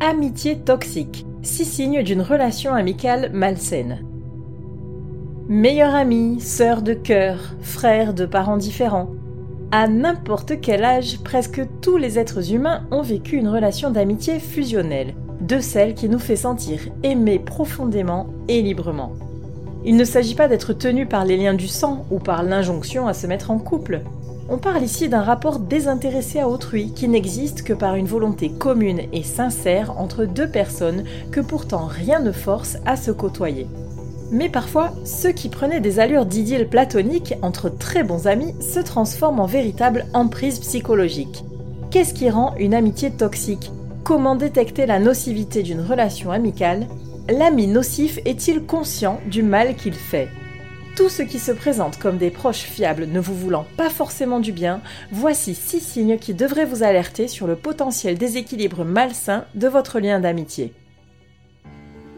Amitié toxique, six signes d'une relation amicale malsaine. Meilleur ami, sœur de cœur, frère de parents différents. À n'importe quel âge, presque tous les êtres humains ont vécu une relation d'amitié fusionnelle, de celle qui nous fait sentir aimés profondément et librement. Il ne s'agit pas d'être tenu par les liens du sang ou par l'injonction à se mettre en couple. On parle ici d'un rapport désintéressé à autrui qui n'existe que par une volonté commune et sincère entre deux personnes que pourtant rien ne force à se côtoyer. Mais parfois, ceux qui prenaient des allures d'idylle platonique entre très bons amis se transforment en véritable emprise psychologique. Qu'est-ce qui rend une amitié toxique? Comment détecter la nocivité d'une relation amicale? L'ami nocif est-il conscient du mal qu'il fait? Tout ce qui se présente comme des proches fiables ne vous voulant pas forcément du bien, voici six signes qui devraient vous alerter sur le potentiel déséquilibre malsain de votre lien d'amitié.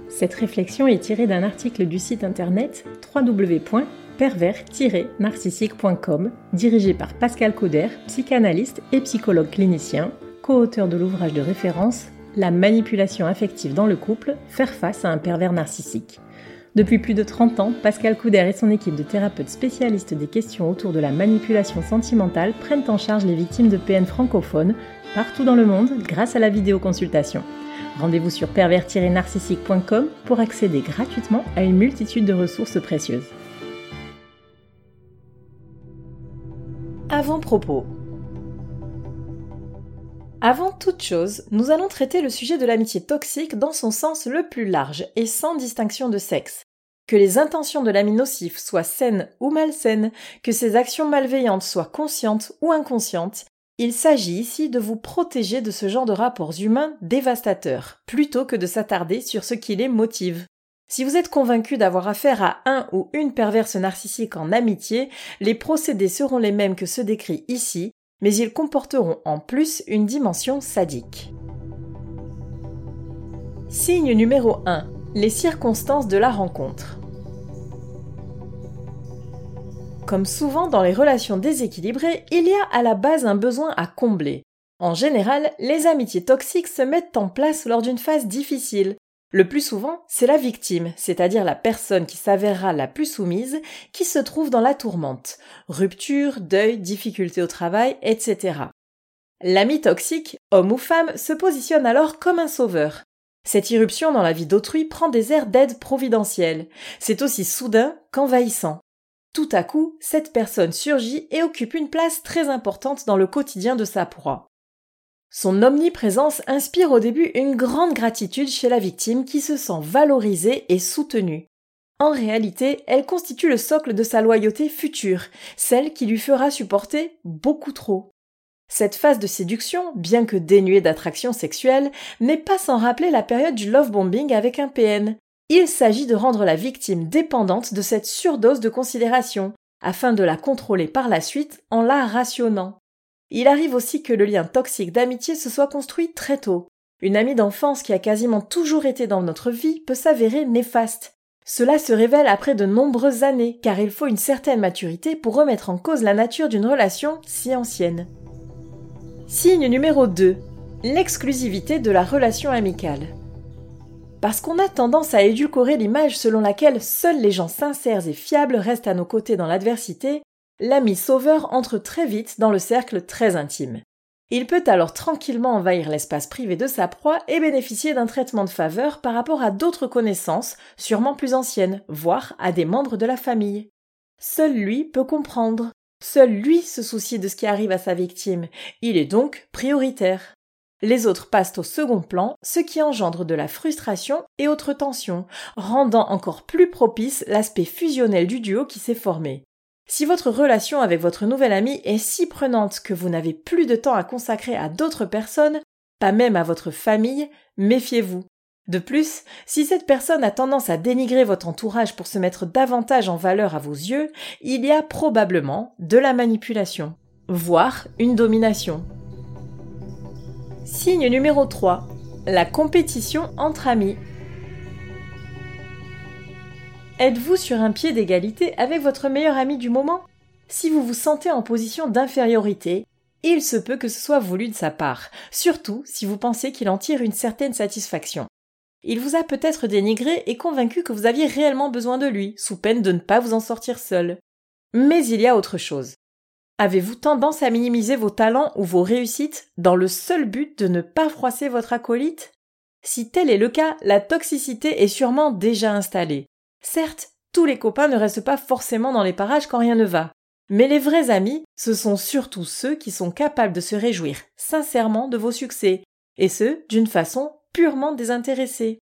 Cette réflexion est tirée d'un article du site internet www.pervers-narcissique.com dirigé par Pascal Cauder, psychanalyste et psychologue clinicien, co-auteur de l'ouvrage de référence La manipulation affective dans le couple, faire face à un pervers narcissique. Depuis plus de 30 ans, Pascal Couder et son équipe de thérapeutes spécialistes des questions autour de la manipulation sentimentale prennent en charge les victimes de PN francophones partout dans le monde grâce à la vidéoconsultation. Rendez-vous sur pervers-narcissique.com pour accéder gratuitement à une multitude de ressources précieuses. Avant-propos. Avant toute chose, nous allons traiter le sujet de l'amitié toxique dans son sens le plus large et sans distinction de sexe. Que les intentions de l'ami nocif soient saines ou malsaines, que ses actions malveillantes soient conscientes ou inconscientes, il s'agit ici de vous protéger de ce genre de rapports humains dévastateurs, plutôt que de s'attarder sur ce qui les motive. Si vous êtes convaincu d'avoir affaire à un ou une perverse narcissique en amitié, les procédés seront les mêmes que ceux décrits ici, mais ils comporteront en plus une dimension sadique. Signe numéro 1. Les circonstances de la rencontre. Comme souvent dans les relations déséquilibrées, il y a à la base un besoin à combler. En général, les amitiés toxiques se mettent en place lors d'une phase difficile. Le plus souvent, c'est la victime, c'est-à-dire la personne qui s'avérera la plus soumise, qui se trouve dans la tourmente. Rupture, deuil, difficulté au travail, etc. L'ami toxique, homme ou femme, se positionne alors comme un sauveur. Cette irruption dans la vie d'autrui prend des airs d'aide providentielle. C'est aussi soudain qu'envahissant. Tout à coup, cette personne surgit et occupe une place très importante dans le quotidien de sa proie. Son omniprésence inspire au début une grande gratitude chez la victime qui se sent valorisée et soutenue. En réalité, elle constitue le socle de sa loyauté future, celle qui lui fera supporter beaucoup trop. Cette phase de séduction, bien que dénuée d'attraction sexuelle, n'est pas sans rappeler la période du love bombing avec un PN, il s'agit de rendre la victime dépendante de cette surdose de considération, afin de la contrôler par la suite en la rationnant. Il arrive aussi que le lien toxique d'amitié se soit construit très tôt. Une amie d'enfance qui a quasiment toujours été dans notre vie peut s'avérer néfaste. Cela se révèle après de nombreuses années, car il faut une certaine maturité pour remettre en cause la nature d'une relation si ancienne. Signe numéro 2. L'exclusivité de la relation amicale. Parce qu'on a tendance à édulcorer l'image selon laquelle seuls les gens sincères et fiables restent à nos côtés dans l'adversité, l'ami sauveur entre très vite dans le cercle très intime. Il peut alors tranquillement envahir l'espace privé de sa proie et bénéficier d'un traitement de faveur par rapport à d'autres connaissances, sûrement plus anciennes, voire à des membres de la famille. Seul lui peut comprendre. Seul lui se soucie de ce qui arrive à sa victime. Il est donc prioritaire. Les autres passent au second plan, ce qui engendre de la frustration et autres tensions, rendant encore plus propice l'aspect fusionnel du duo qui s'est formé. Si votre relation avec votre nouvel ami est si prenante que vous n'avez plus de temps à consacrer à d'autres personnes, pas même à votre famille, méfiez-vous. De plus, si cette personne a tendance à dénigrer votre entourage pour se mettre davantage en valeur à vos yeux, il y a probablement de la manipulation, voire une domination. Signe numéro 3. La compétition entre amis. Êtes-vous sur un pied d'égalité avec votre meilleur ami du moment? Si vous vous sentez en position d'infériorité, il se peut que ce soit voulu de sa part, surtout si vous pensez qu'il en tire une certaine satisfaction. Il vous a peut-être dénigré et convaincu que vous aviez réellement besoin de lui, sous peine de ne pas vous en sortir seul. Mais il y a autre chose. Avez-vous tendance à minimiser vos talents ou vos réussites dans le seul but de ne pas froisser votre acolyte? Si tel est le cas, la toxicité est sûrement déjà installée. Certes, tous les copains ne restent pas forcément dans les parages quand rien ne va. Mais les vrais amis, ce sont surtout ceux qui sont capables de se réjouir sincèrement de vos succès, et ce, d'une façon purement désintéressée.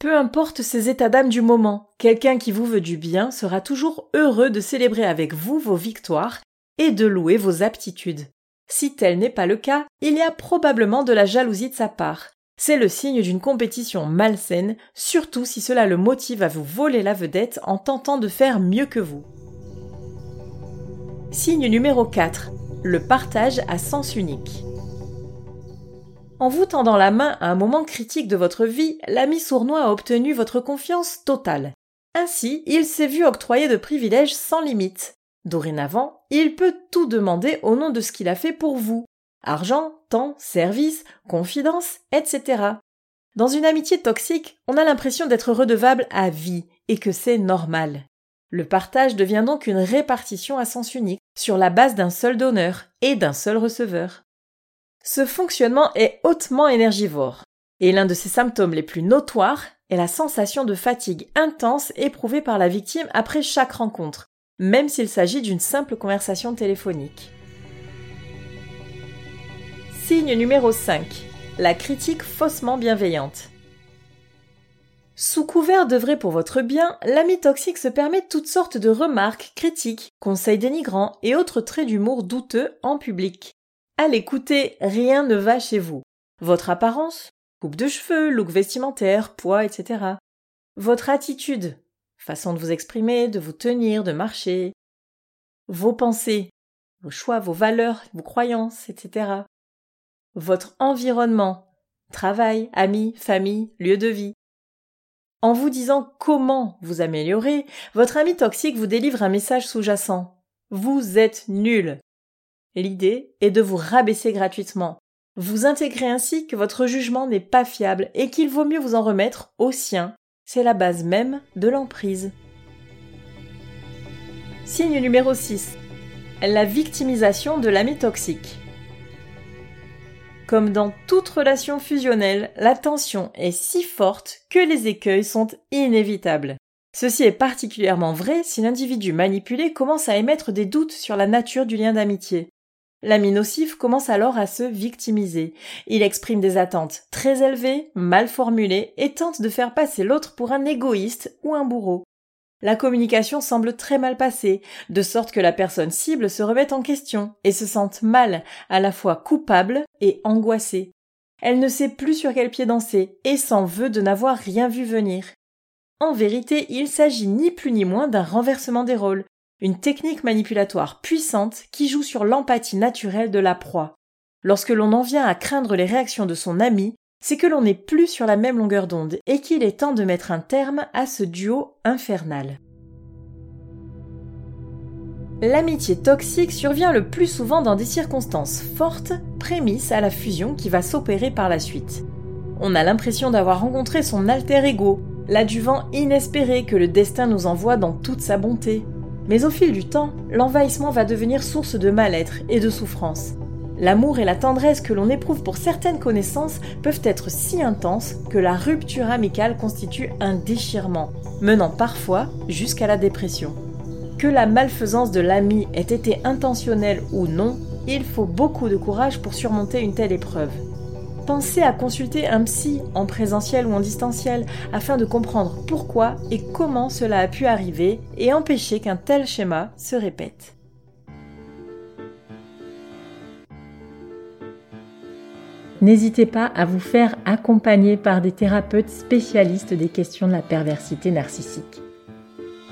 Peu importe ces états d'âme du moment, quelqu'un qui vous veut du bien sera toujours heureux de célébrer avec vous vos victoires et de louer vos aptitudes. Si tel n'est pas le cas, il y a probablement de la jalousie de sa part. C'est le signe d'une compétition malsaine, surtout si cela le motive à vous voler la vedette en tentant de faire mieux que vous. Signe numéro 4. Le partage à sens unique. En vous tendant la main à un moment critique de votre vie, l'ami sournois a obtenu votre confiance totale. Ainsi, il s'est vu octroyer de privilèges sans limite. Dorénavant, il peut tout demander au nom de ce qu'il a fait pour vous. Argent, temps, service, confidence, etc. Dans une amitié toxique, on a l'impression d'être redevable à vie et que c'est normal. Le partage devient donc une répartition à sens unique, sur la base d'un seul donneur et d'un seul receveur. Ce fonctionnement est hautement énergivore, et l'un de ses symptômes les plus notoires est la sensation de fatigue intense éprouvée par la victime après chaque rencontre, même s'il s'agit d'une simple conversation téléphonique. Signe numéro 5. La critique faussement bienveillante. Sous couvert d'œuvrer pour votre bien, l'ami toxique se permet toutes sortes de remarques, critiques, conseils dénigrants et autres traits d'humour douteux en public. À l'écouter, rien ne va chez vous. Votre apparence, coupe de cheveux, look vestimentaire, poids, etc. Votre attitude, façon de vous exprimer, de vous tenir, de marcher. Vos pensées, vos choix, vos valeurs, vos croyances, etc. Votre environnement, travail, amis, famille, lieu de vie. En vous disant comment vous améliorer, votre ami toxique vous délivre un message sous-jacent. Vous êtes nul. L'idée est de vous rabaisser gratuitement. Vous intégrez ainsi que votre jugement n'est pas fiable et qu'il vaut mieux vous en remettre au sien. C'est la base même de l'emprise. Signe numéro 6. La victimisation de l'ami toxique. Comme dans toute relation fusionnelle, la tension est si forte que les écueils sont inévitables. Ceci est particulièrement vrai si l'individu manipulé commence à émettre des doutes sur la nature du lien d'amitié. L'ami nocif commence alors à se victimiser. Il exprime des attentes très élevées, mal formulées, et tente de faire passer l'autre pour un égoïste ou un bourreau. La communication semble très mal passée, de sorte que la personne cible se remette en question et se sente mal, à la fois coupable et angoissée. Elle ne sait plus sur quel pied danser et s'en veut de n'avoir rien vu venir. En vérité, il s'agit ni plus ni moins d'un renversement des rôles, une technique manipulatoire puissante qui joue sur l'empathie naturelle de la proie. Lorsque l'on en vient à craindre les réactions de son ami, c'est que l'on n'est plus sur la même longueur d'onde et qu'il est temps de mettre un terme à ce duo infernal. L'amitié toxique survient le plus souvent dans des circonstances fortes, prémices à la fusion qui va s'opérer par la suite. On a l'impression d'avoir rencontré son alter ego, l'adjuvant inespéré que le destin nous envoie dans toute sa bonté. Mais au fil du temps, l'envahissement va devenir source de mal-être et de souffrance. L'amour et la tendresse que l'on éprouve pour certaines connaissances peuvent être si intenses que la rupture amicale constitue un déchirement, menant parfois jusqu'à la dépression. Que la malfaisance de l'ami ait été intentionnelle ou non, il faut beaucoup de courage pour surmonter une telle épreuve. Pensez à consulter un psy en présentiel ou en distanciel afin de comprendre pourquoi et comment cela a pu arriver et empêcher qu'un tel schéma se répète. N'hésitez pas à vous faire accompagner par des thérapeutes spécialistes des questions de la perversité narcissique.